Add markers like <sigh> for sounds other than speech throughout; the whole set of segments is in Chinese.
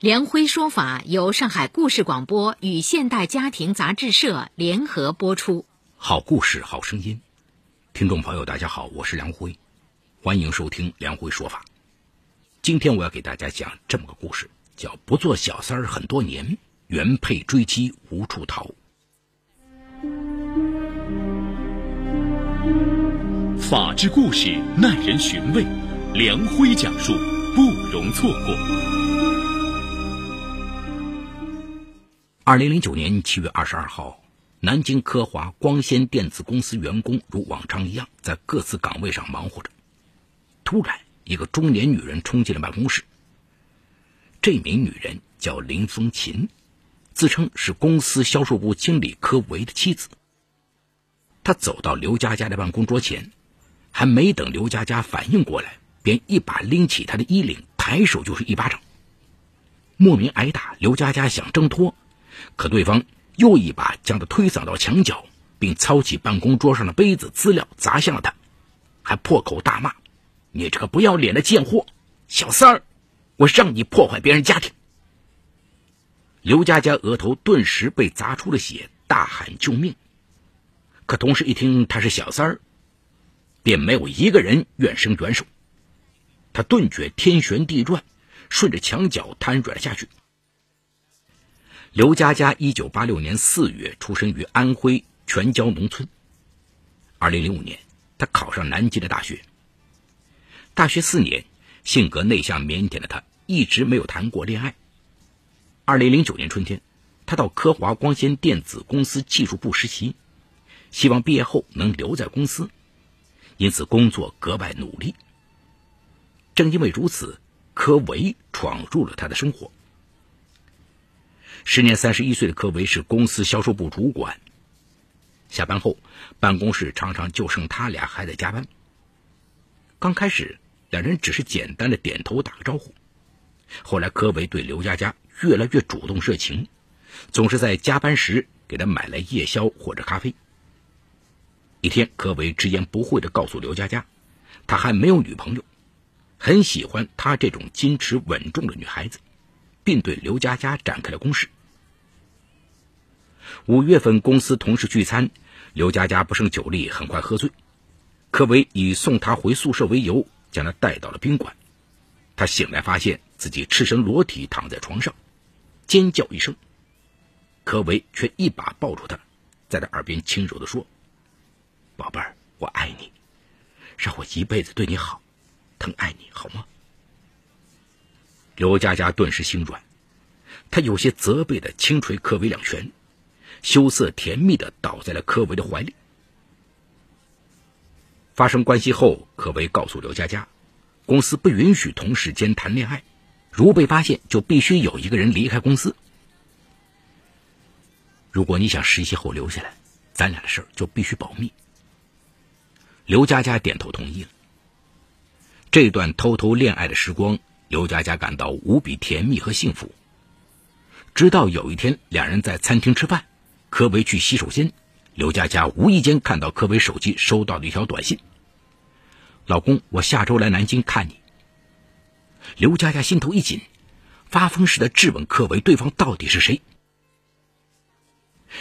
梁辉说法由上海故事广播与现代家庭杂志社联合播出。好故事，好声音。听众朋友，大家好，我是梁辉，欢迎收听梁辉说法。今天我要给大家讲这么个故事，叫“不做小三儿很多年，原配追妻无处逃”。法治故事耐人寻味，梁辉讲述不容错过。二零零九年七月二十二号，南京科华光纤电子公司员工如往常一样在各自岗位上忙活着。突然，一个中年女人冲进了办公室。这名女人叫林风琴，自称是公司销售部经理柯维的妻子。她走到刘佳佳的办公桌前，还没等刘佳佳反应过来，便一把拎起她的衣领，抬手就是一巴掌。莫名挨打，刘佳佳想挣脱。可对方又一把将他推搡到墙角，并操起办公桌上的杯子资料砸向了他，还破口大骂：“你这个不要脸的贱货，小三儿，我让你破坏别人家庭！”刘佳佳额头顿时被砸出了血，大喊救命。可同事一听他是小三儿，便没有一个人愿伸援手。他顿觉天旋地转，顺着墙角瘫软了下去。刘佳佳一九八六年四月出生于安徽全椒农村。二零零五年，她考上南京的大学。大学四年，性格内向腼腆的她一直没有谈过恋爱。二零零九年春天，她到科华光纤电子公司技术部实习，希望毕业后能留在公司，因此工作格外努力。正因为如此，柯维闯入了她的生活。时年三十一岁的柯维是公司销售部主管。下班后，办公室常常就剩他俩还在加班。刚开始，两人只是简单的点头打个招呼。后来，柯维对刘佳佳越来越主动热情，总是在加班时给她买来夜宵或者咖啡。一天，柯维直言不讳地告诉刘佳佳，他还没有女朋友，很喜欢她这种矜持稳重的女孩子。并对刘佳佳展开了攻势。五月份公司同事聚餐，刘佳佳不胜酒力，很快喝醉。柯维以送她回宿舍为由，将她带到了宾馆。她醒来，发现自己赤身裸体躺在床上，尖叫一声。柯维却一把抱住她，在她耳边轻柔地说：“宝贝儿，我爱你，让我一辈子对你好，疼爱你好吗？”刘佳佳顿时心软，她有些责备的轻捶柯维两拳，羞涩甜蜜的倒在了柯维的怀里。发生关系后，柯维告诉刘佳佳，公司不允许同事间谈恋爱，如被发现，就必须有一个人离开公司。如果你想实习后留下来，咱俩的事儿就必须保密。刘佳佳点头同意了。这段偷偷恋爱的时光。刘佳佳感到无比甜蜜和幸福。直到有一天，两人在餐厅吃饭，柯维去洗手间，刘佳佳无意间看到柯维手机收到的一条短信：“老公，我下周来南京看你。”刘佳佳心头一紧，发疯似的质问柯维：“对方到底是谁？”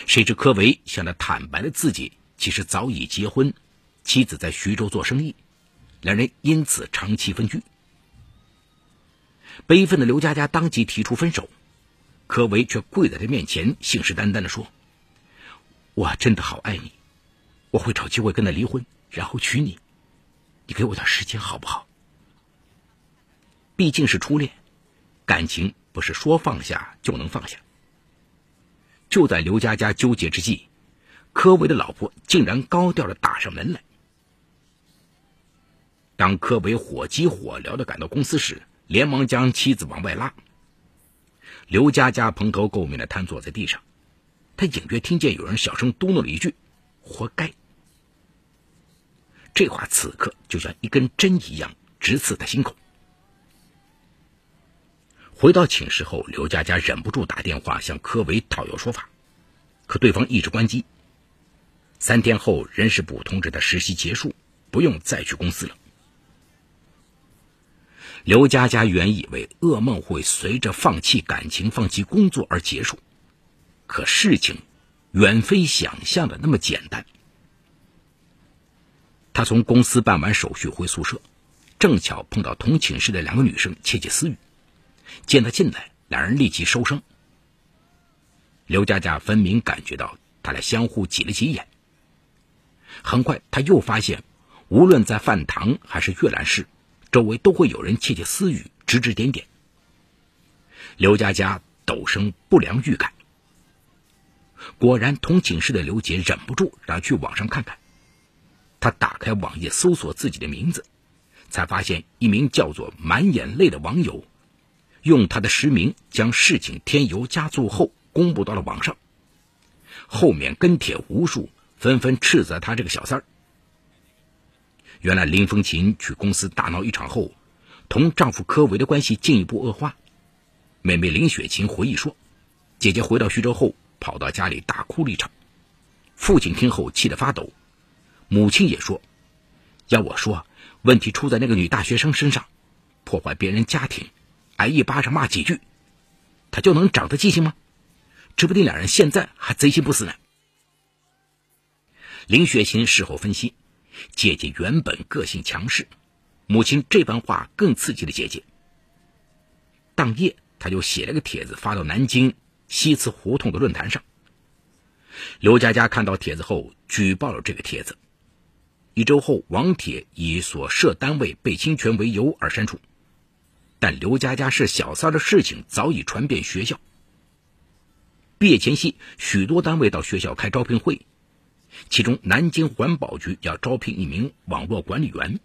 谁知柯维向他坦白了自己其实早已结婚，妻子在徐州做生意，两人因此长期分居。悲愤的刘佳佳当即提出分手，柯维却跪在他面前，信誓旦旦地说：“我真的好爱你，我会找机会跟他离婚，然后娶你。你给我点时间好不好？毕竟是初恋，感情不是说放下就能放下。”就在刘佳佳纠结之际，柯维的老婆竟然高调的打上门来。当柯维火急火燎的赶到公司时，连忙将妻子往外拉。刘佳佳蓬头垢面的瘫坐在地上，他隐约听见有人小声嘟囔了一句：“活该。”这话此刻就像一根针一样直刺他心口。回到寝室后，刘佳佳忍不住打电话向柯维讨要说法，可对方一直关机。三天后，人事部通知他实习结束，不用再去公司了。刘佳佳原以为噩梦会随着放弃感情、放弃工作而结束，可事情远非想象的那么简单。他从公司办完手续回宿舍，正巧碰到同寝室的两个女生窃窃私语。见他进来，两人立即收声。刘佳佳分明感觉到他俩相互挤了挤眼。很快，他又发现，无论在饭堂还是阅览室。周围都会有人窃窃私语、指指点点。刘佳佳陡生不良预感。果然，同寝室的刘杰忍不住让去网上看看。他打开网页搜索自己的名字，才发现一名叫做“满眼泪”的网友，用他的实名将事情添油加醋后公布到了网上。后面跟帖无数，纷纷斥责他这个小三儿。原来林风琴去公司大闹一场后，同丈夫柯维的关系进一步恶化。妹妹林雪琴回忆说：“姐姐回到徐州后，跑到家里大哭了一场。父亲听后气得发抖，母亲也说：‘要我说，问题出在那个女大学生身上，破坏别人家庭，挨一巴掌骂几句，她就能长得记性吗？指不定两人现在还贼心不死呢。’”林雪琴事后分析。姐姐原本个性强势，母亲这番话更刺激了姐姐。当夜，他就写了个帖子发到南京西祠胡同的论坛上。刘佳佳看到帖子后，举报了这个帖子。一周后，王铁以所涉单位被侵权为由而删除。但刘佳佳是小三的事情早已传遍学校。毕业前夕，许多单位到学校开招聘会。其中，南京环保局要招聘一名网络管理员。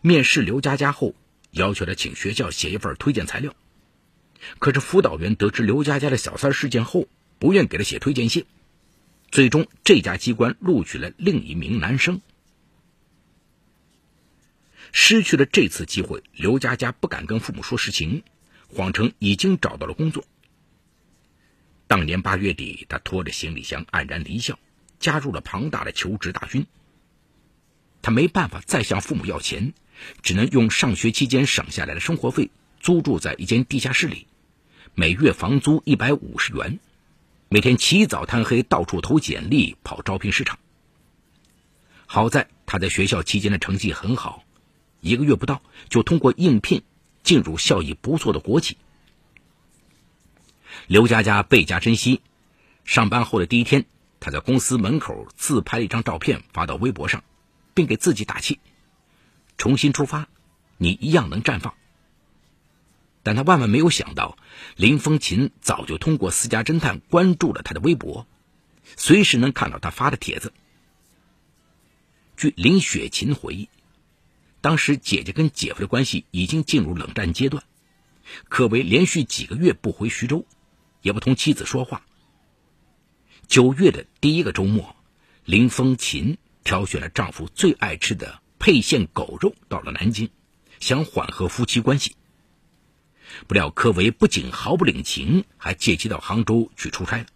面试刘佳佳后，要求他请学校写一份推荐材料。可是辅导员得知刘佳佳的小三事件后，不愿给他写推荐信。最终，这家机关录取了另一名男生。失去了这次机会，刘佳佳不敢跟父母说实情，谎称已经找到了工作。当年八月底，他拖着行李箱黯然离校。加入了庞大的求职大军。他没办法再向父母要钱，只能用上学期间省下来的生活费租住在一间地下室里，每月房租一百五十元，每天起早贪黑到处投简历跑招聘市场。好在他在学校期间的成绩很好，一个月不到就通过应聘进入效益不错的国企。刘佳佳倍加珍惜，上班后的第一天。他在公司门口自拍了一张照片，发到微博上，并给自己打气：“重新出发，你一样能绽放。”但他万万没有想到，林风琴早就通过私家侦探关注了他的微博，随时能看到他发的帖子。据林雪琴回忆，当时姐姐跟姐夫的关系已经进入冷战阶段，可谓连续几个月不回徐州，也不同妻子说话。九月的第一个周末，林风琴挑选了丈夫最爱吃的沛县狗肉到了南京，想缓和夫妻关系。不料柯维不仅毫不领情，还借机到杭州去出差了。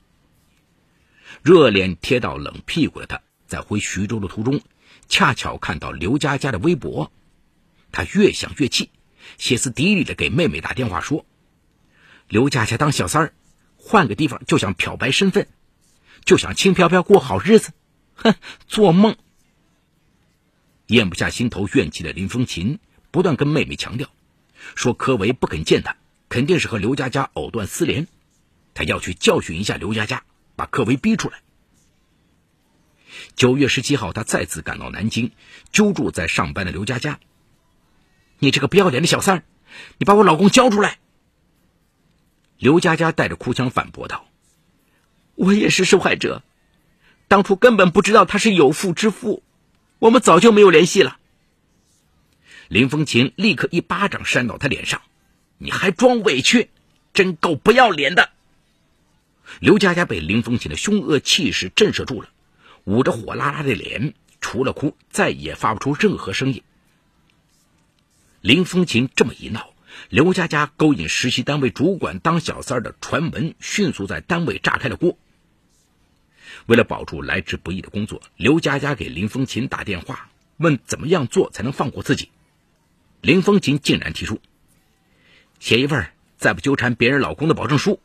热脸贴到冷屁股的他，在回徐州的途中，恰巧看到刘佳佳的微博，他越想越气，歇斯底里的给妹妹打电话说：“刘佳佳当小三儿，换个地方就想漂白身份。”就想轻飘飘过好日子，哼，做梦！咽不下心头怨气的林风琴不断跟妹妹强调，说柯维不肯见他，肯定是和刘佳佳藕断丝连，他要去教训一下刘佳佳，把柯维逼出来。九月十七号，他再次赶到南京，揪住在上班的刘佳佳：“你这个不要脸的小三，你把我老公交出来！”刘佳佳带着哭腔反驳道。我也是受害者，当初根本不知道他是有妇之夫，我们早就没有联系了。林风琴立刻一巴掌扇到他脸上：“你还装委屈，真够不要脸的！”刘佳佳被林风琴的凶恶气势震慑住了，捂着火辣辣的脸，除了哭，再也发不出任何声音。林风琴这么一闹，刘佳佳勾引实习单位主管当小三的传闻迅速在单位炸开了锅。为了保住来之不易的工作，刘佳佳给林风琴打电话，问怎么样做才能放过自己。林风琴竟然提出写一份再不纠缠别人老公的保证书，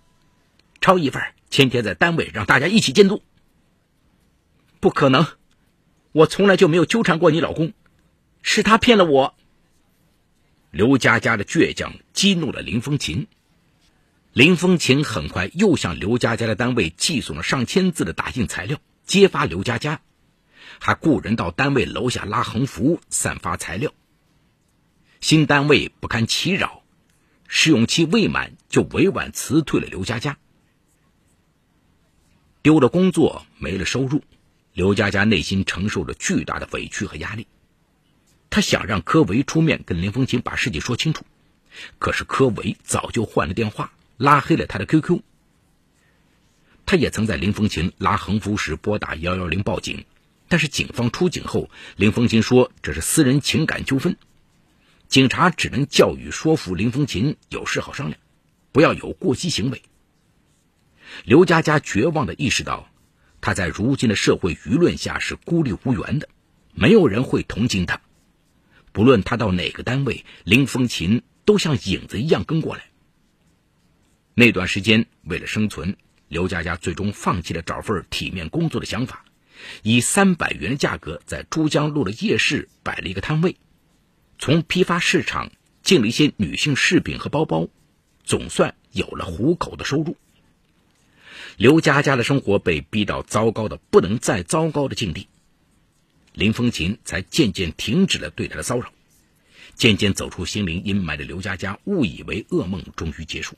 抄一份签贴在单位，让大家一起监督。不可能，我从来就没有纠缠过你老公，是他骗了我。刘佳佳的倔强激怒了林风琴。林风琴很快又向刘佳佳的单位寄送了上千字的打印材料，揭发刘佳佳，还雇人到单位楼下拉横幅，散发材料。新单位不堪其扰，试用期未满就委婉辞退了刘佳佳。丢了工作，没了收入，刘佳佳内心承受着巨大的委屈和压力。他想让柯维出面跟林风琴把事情说清楚，可是柯维早就换了电话。拉黑了他的 QQ，他也曾在林风琴拉横幅时拨打幺幺零报警，但是警方出警后，林风琴说这是私人情感纠纷，警察只能教育说服林风琴有事好商量，不要有过激行为。刘佳佳绝望的意识到，她在如今的社会舆论下是孤立无援的，没有人会同情她，不论她到哪个单位，林风琴都像影子一样跟过来。那段时间，为了生存，刘佳佳最终放弃了找份体面工作的想法，以三百元的价格在珠江路的夜市摆了一个摊位，从批发市场进了一些女性饰品和包包，总算有了糊口的收入。刘佳佳的生活被逼到糟糕的不能再糟糕的境地，林风琴才渐渐停止了对她的骚扰，渐渐走出心灵阴霾的刘佳佳误以为噩梦终于结束。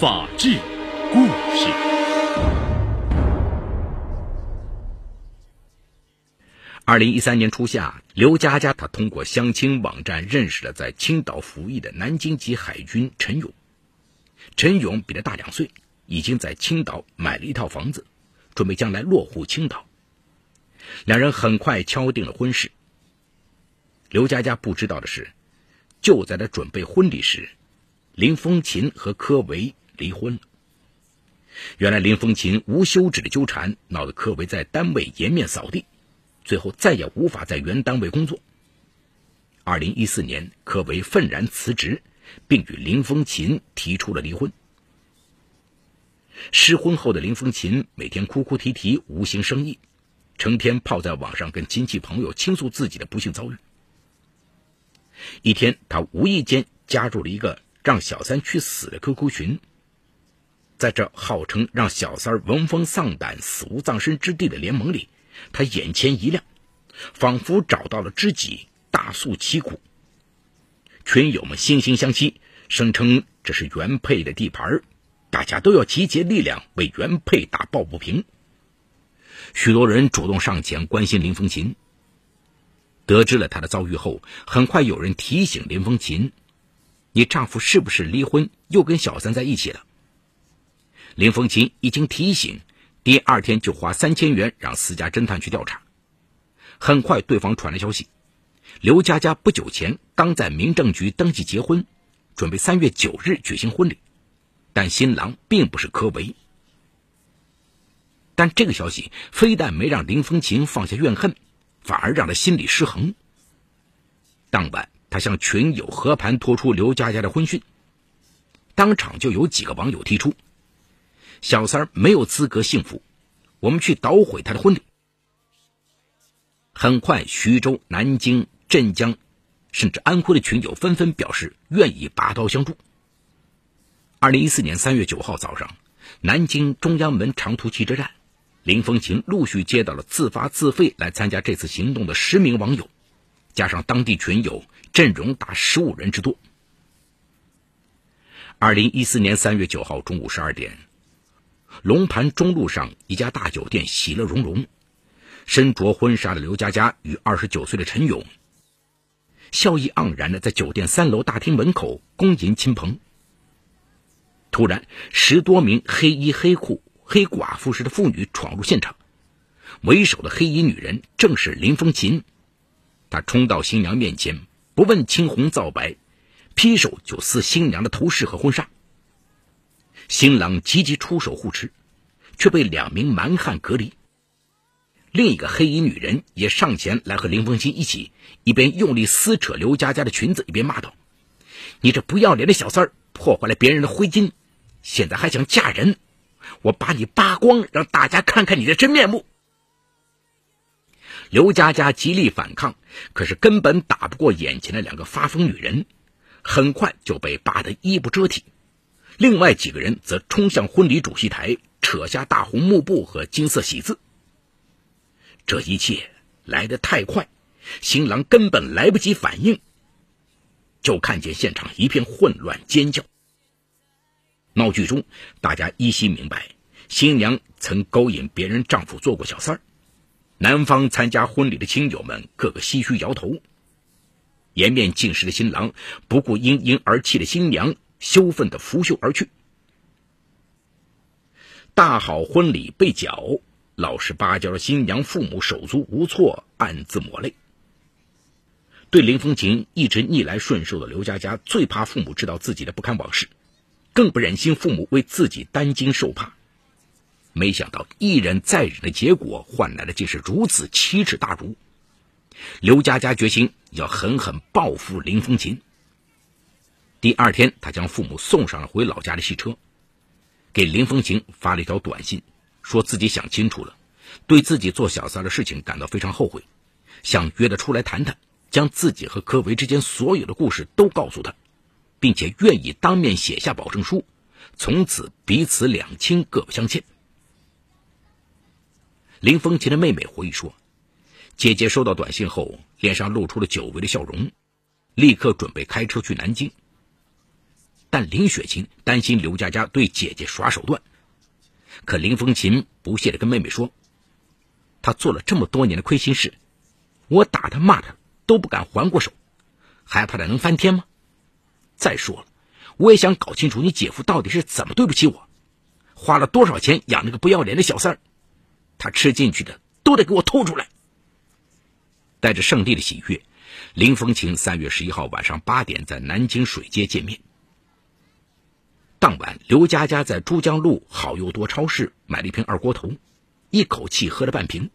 法治故事。二零一三年初夏，刘佳佳她通过相亲网站认识了在青岛服役的南京籍海军陈勇。陈勇比他大两岁，已经在青岛买了一套房子，准备将来落户青岛。两人很快敲定了婚事。刘佳佳不知道的是，就在他准备婚礼时，林风琴和柯维。离婚了。原来林风琴无休止的纠缠，闹得柯维在单位颜面扫地，最后再也无法在原单位工作。二零一四年，柯维愤然辞职，并与林风琴提出了离婚。失婚后的林风琴每天哭哭啼啼，无心生意，成天泡在网上跟亲戚朋友倾诉自己的不幸遭遇。一天，他无意间加入了一个让小三去死的 QQ 群。在这号称让小三闻风丧胆、死无葬身之地的联盟里，他眼前一亮，仿佛找到了知己，大诉其苦。群友们惺惺相惜，声称这是原配的地盘大家都要集结力量为原配打抱不平。许多人主动上前关心林风琴。得知了他的遭遇后，很快有人提醒林风琴：“你丈夫是不是离婚又跟小三在一起了？”林风琴一经提醒，第二天就花三千元让私家侦探去调查。很快，对方传来消息：刘佳佳不久前刚在民政局登记结婚，准备三月九日举行婚礼，但新郎并不是柯维。但这个消息非但没让林风琴放下怨恨，反而让他心理失衡。当晚，他向群友和盘托出刘佳佳的婚讯，当场就有几个网友提出。小三儿没有资格幸福，我们去捣毁他的婚礼。很快，徐州、南京、镇江，甚至安徽的群友纷纷表示愿意拔刀相助。二零一四年三月九号早上，南京中央门长途汽车站，林风琴陆续接到了自发自费来参加这次行动的十名网友，加上当地群友，阵容达十五人之多。二零一四年三月九号中午十二点，龙盘中路上一家大酒店喜乐融融，身着婚纱的刘佳佳与二十九岁的陈勇，笑意盎然的在酒店三楼大厅门口恭迎亲朋。突然，十多名黑衣黑裤、黑寡妇式的妇女闯入现场，为首的黑衣女人正是林风琴，她冲到新娘面前，不问青红皂白。劈手就撕新娘的头饰和婚纱，新郎急急出手护持，却被两名蛮汉隔离。另一个黑衣女人也上前来和林凤琴一起，一边用力撕扯刘佳佳的裙子，一边骂道：“你这不要脸的小三儿，破坏了别人的婚姻，现在还想嫁人？我把你扒光，让大家看看你的真面目！”刘佳佳极力反抗，可是根本打不过眼前的两个发疯女人。很快就被扒得衣不遮体，另外几个人则冲向婚礼主席台，扯下大红幕布和金色喜字。这一切来得太快，新郎根本来不及反应，就看见现场一片混乱、尖叫。闹剧中，大家依稀明白，新娘曾勾引别人丈夫做过小三儿。男方参加婚礼的亲友们个个唏嘘摇头。颜面尽失的新郎不顾因婴而泣的新娘，羞愤的拂袖而去。大好婚礼被搅，老实巴交的新娘父母手足无措，暗自抹泪。对林风琴一直逆来顺受的刘佳佳，最怕父母知道自己的不堪往事，更不忍心父母为自己担惊受怕。没想到一忍再忍的结果，换来的竟是如此奇耻大辱。刘佳佳决心要狠狠报复林风琴。第二天，他将父母送上了回老家的汽车，给林风琴发了一条短信，说自己想清楚了，对自己做小三的事情感到非常后悔，想约他出来谈谈，将自己和柯维之间所有的故事都告诉他，并且愿意当面写下保证书，从此彼此两清，各不相欠。林风琴的妹妹回忆说。姐姐收到短信后，脸上露出了久违的笑容，立刻准备开车去南京。但林雪琴担心刘佳佳对姐姐耍手段，可林风琴不屑地跟妹妹说：“她做了这么多年的亏心事，我打她骂她都不敢还过手，还怕她能翻天吗？再说了，我也想搞清楚你姐夫到底是怎么对不起我，花了多少钱养那个不要脸的小三儿，他吃进去的都得给我吐出来。”带着胜利的喜悦，林风琴三月十一号晚上八点在南京水街见面。当晚，刘佳佳在珠江路好又多超市买了一瓶二锅头，一口气喝了半瓶。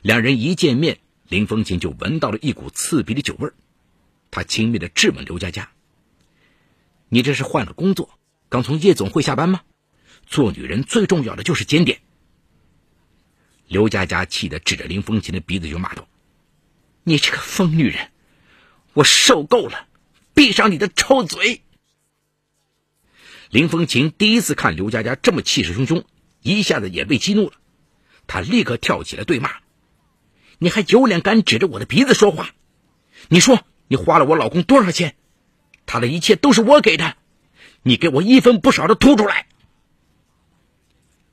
两人一见面，林风琴就闻到了一股刺鼻的酒味儿，他轻蔑的质问刘佳佳：“你这是换了工作，刚从夜总会下班吗？做女人最重要的就是检点。”刘佳佳气得指着林风琴的鼻子就骂道：“你这个疯女人，我受够了！闭上你的臭嘴！”林风琴第一次看刘佳佳这么气势汹汹，一下子也被激怒了。他立刻跳起来对骂：“你还有脸敢指着我的鼻子说话？你说你花了我老公多少钱？他的一切都是我给的，你给我一分不少的吐出来！”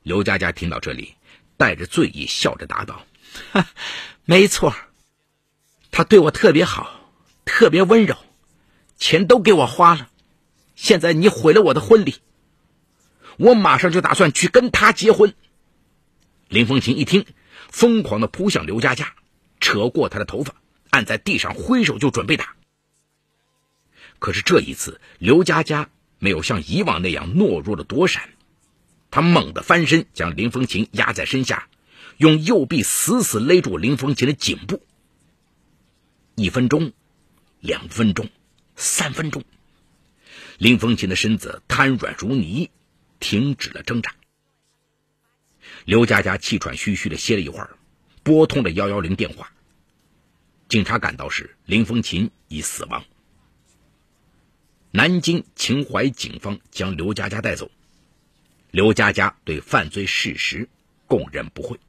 刘佳佳听到这里。带着醉意，笑着答道：“没错，他对我特别好，特别温柔，钱都给我花了。现在你毁了我的婚礼，我马上就打算去跟他结婚。”林风琴一听，疯狂的扑向刘佳佳，扯过她的头发，按在地上挥手就准备打。可是这一次，刘佳佳没有像以往那样懦弱的躲闪。她猛地翻身，将林风琴压在身下，用右臂死死勒住林风琴的颈部。一分钟，两分钟，三分钟，林风琴的身子瘫软如泥，停止了挣扎。刘佳佳气喘吁吁的歇了一会儿，拨通了幺幺零电话。警察赶到时，林风琴已死亡。南京秦淮警方将刘佳佳带走。刘佳佳对犯罪事实供认不讳。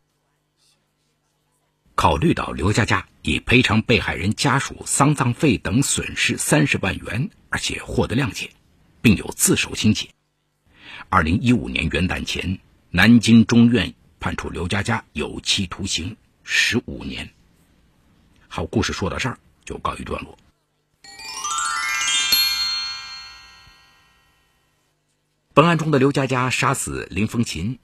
考虑到刘佳佳已赔偿被害人家属丧葬费等损失三十万元，而且获得谅解，并有自首情节，二零一五年元旦前，南京中院判处刘佳佳有期徒刑十五年。好，故事说到这儿就告一段落。本案中的刘佳佳杀死林风琴，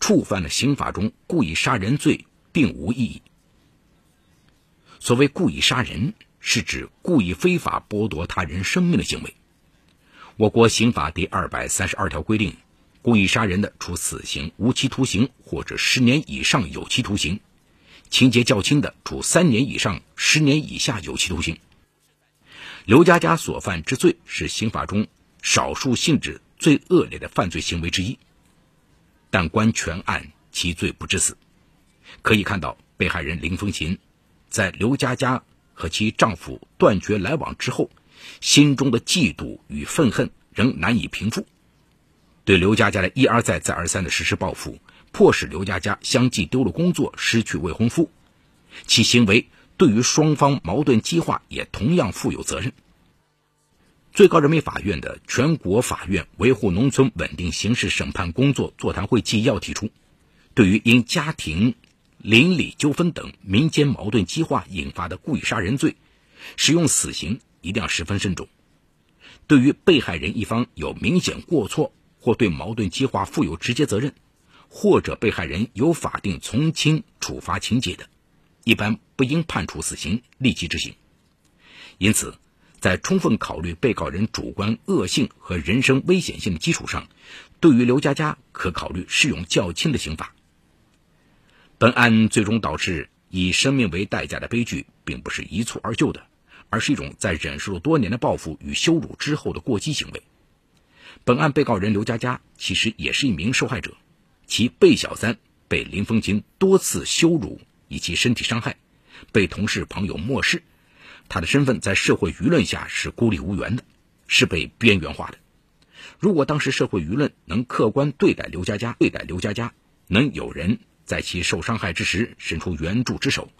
触犯了刑法中故意杀人罪。并无意义。所谓故意杀人，是指故意非法剥夺他人生命的行为。我国刑法第二百三十二条规定，故意杀人的，处死刑、无期徒刑或者十年以上有期徒刑；情节较轻的，处三年以上十年以下有期徒刑。刘佳佳所犯之罪是刑法中少数性质最恶劣的犯罪行为之一，但观全案，其罪不至死。可以看到，被害人林风琴在刘佳佳和其丈夫断绝来往之后，心中的嫉妒与愤恨仍难以平复。对刘佳佳的一而再、再而三的实施报复，迫使刘佳佳相继丢了工作，失去未婚夫，其行为对于双方矛盾激化也同样负有责任。最高人民法院的全国法院维护农村稳定刑事审判工作座谈会纪要提出，对于因家庭邻里纠纷等民间矛盾激化引发的故意杀人罪，使用死刑一定要十分慎重。对于被害人一方有明显过错或对矛盾激化负有直接责任，或者被害人有法定从轻处罚情节的，一般不应判处死刑立即执行。因此，在充分考虑被告人主观恶性和人身危险性的基础上，对于刘佳佳可考虑适用较轻的刑罚。本案最终导致以生命为代价的悲剧，并不是一蹴而就的，而是一种在忍受了多年的报复与羞辱之后的过激行为。本案被告人刘佳佳其实也是一名受害者，其被小三被林风琴多次羞辱以及身体伤害，被同事朋友漠视，他的身份在社会舆论下是孤立无援的，是被边缘化的。如果当时社会舆论能客观对待刘佳佳，对待刘佳佳，能有人。在其受伤害之时伸出援助之手。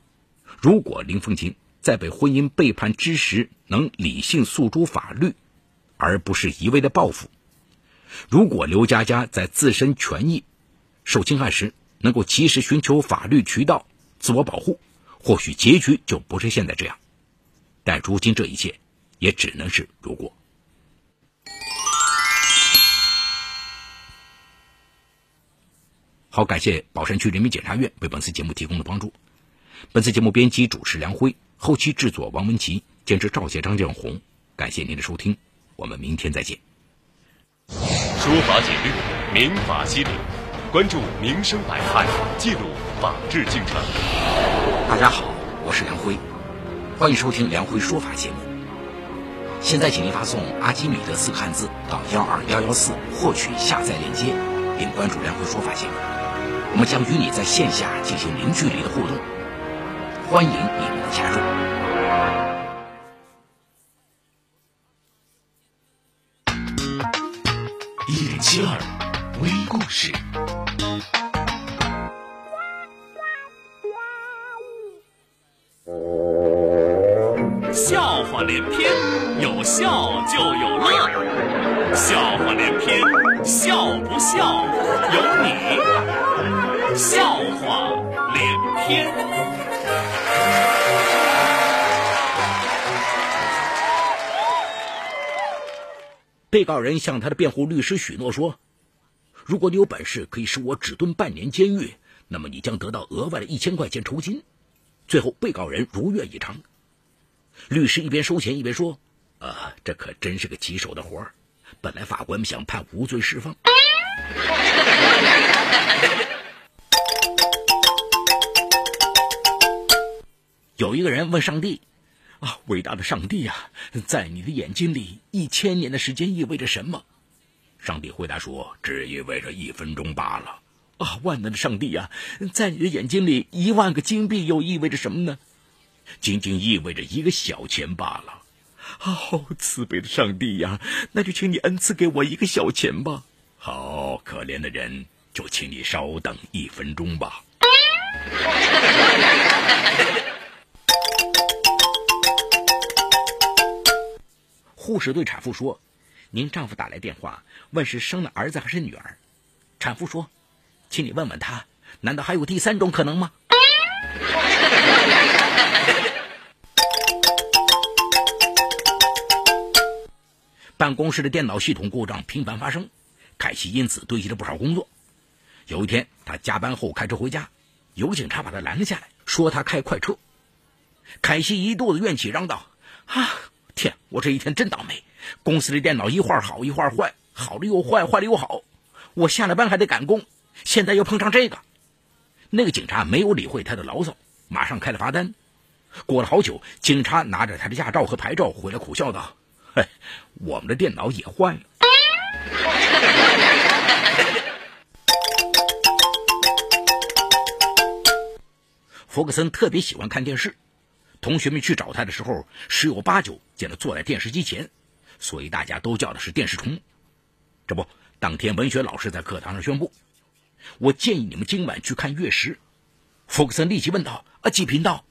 如果林凤琴在被婚姻背叛之时能理性诉诸法律，而不是一味的报复；如果刘佳佳在自身权益受侵害时能够及时寻求法律渠道自我保护，或许结局就不是现在这样。但如今这一切也只能是如果。好，感谢宝山区人民检察院为本次节目提供的帮助。本次节目编辑主持梁辉，后期制作王文琪，监制赵杰、张建红。感谢您的收听，我们明天再见。说法解律，民法析理，关注民生百态，记录法治进程。大家好，我是梁辉，欢迎收听梁辉说法节目。现在，请您发送“阿基米德”四个汉字到幺二幺幺四，获取下载链接，并关注梁辉说法节目。我们将与你在线下进行零距离的互动，欢迎你们的加入。一零七二微故事，笑话连篇，有笑就有乐，笑话连篇，笑不笑由你。笑话连篇。被告人向他的辩护律师许诺说：“如果你有本事可以使我只蹲半年监狱，那么你将得到额外的一千块钱酬金。”最后，被告人如愿以偿。律师一边收钱一边说：“啊，这可真是个棘手的活儿。本来法官想判无罪释放。”有一个人问上帝：“啊，伟大的上帝呀，在你的眼睛里，一千年的时间意味着什么？”上帝回答说：“只意味着一分钟罢了。”啊，万能的上帝呀，在你的眼睛里，一万个金币又意味着什么呢？仅仅意味着一个小钱罢了。好慈悲的上帝呀，那就请你恩赐给我一个小钱吧。好可怜的人，就请你稍等一分钟吧。护士对产妇说：“您丈夫打来电话，问是生了儿子还是女儿。”产妇说：“请你问问他，难道还有第三种可能吗？” <laughs> 办公室的电脑系统故障频繁发生，凯西因此堆积了不少工作。有一天，他加班后开车回家，有警察把他拦了下来，说他开快车。凯西一肚子怨气，嚷道：“啊，天！我这一天真倒霉！公司的电脑一会儿好一会儿坏，好了又坏，坏了又好。我下了班还得赶工，现在又碰上这个。”那个警察没有理会他的牢骚，马上开了罚单。过了好久，警察拿着他的驾照和牌照回来，苦笑道。嘿，我们的电脑也坏了。福克森特别喜欢看电视，同学们去找他的时候，十有八九见他坐在电视机前，所以大家都叫的是电视虫。这不，当天文学老师在课堂上宣布：“我建议你们今晚去看月食。”福克森立即问道：“啊，几频道？”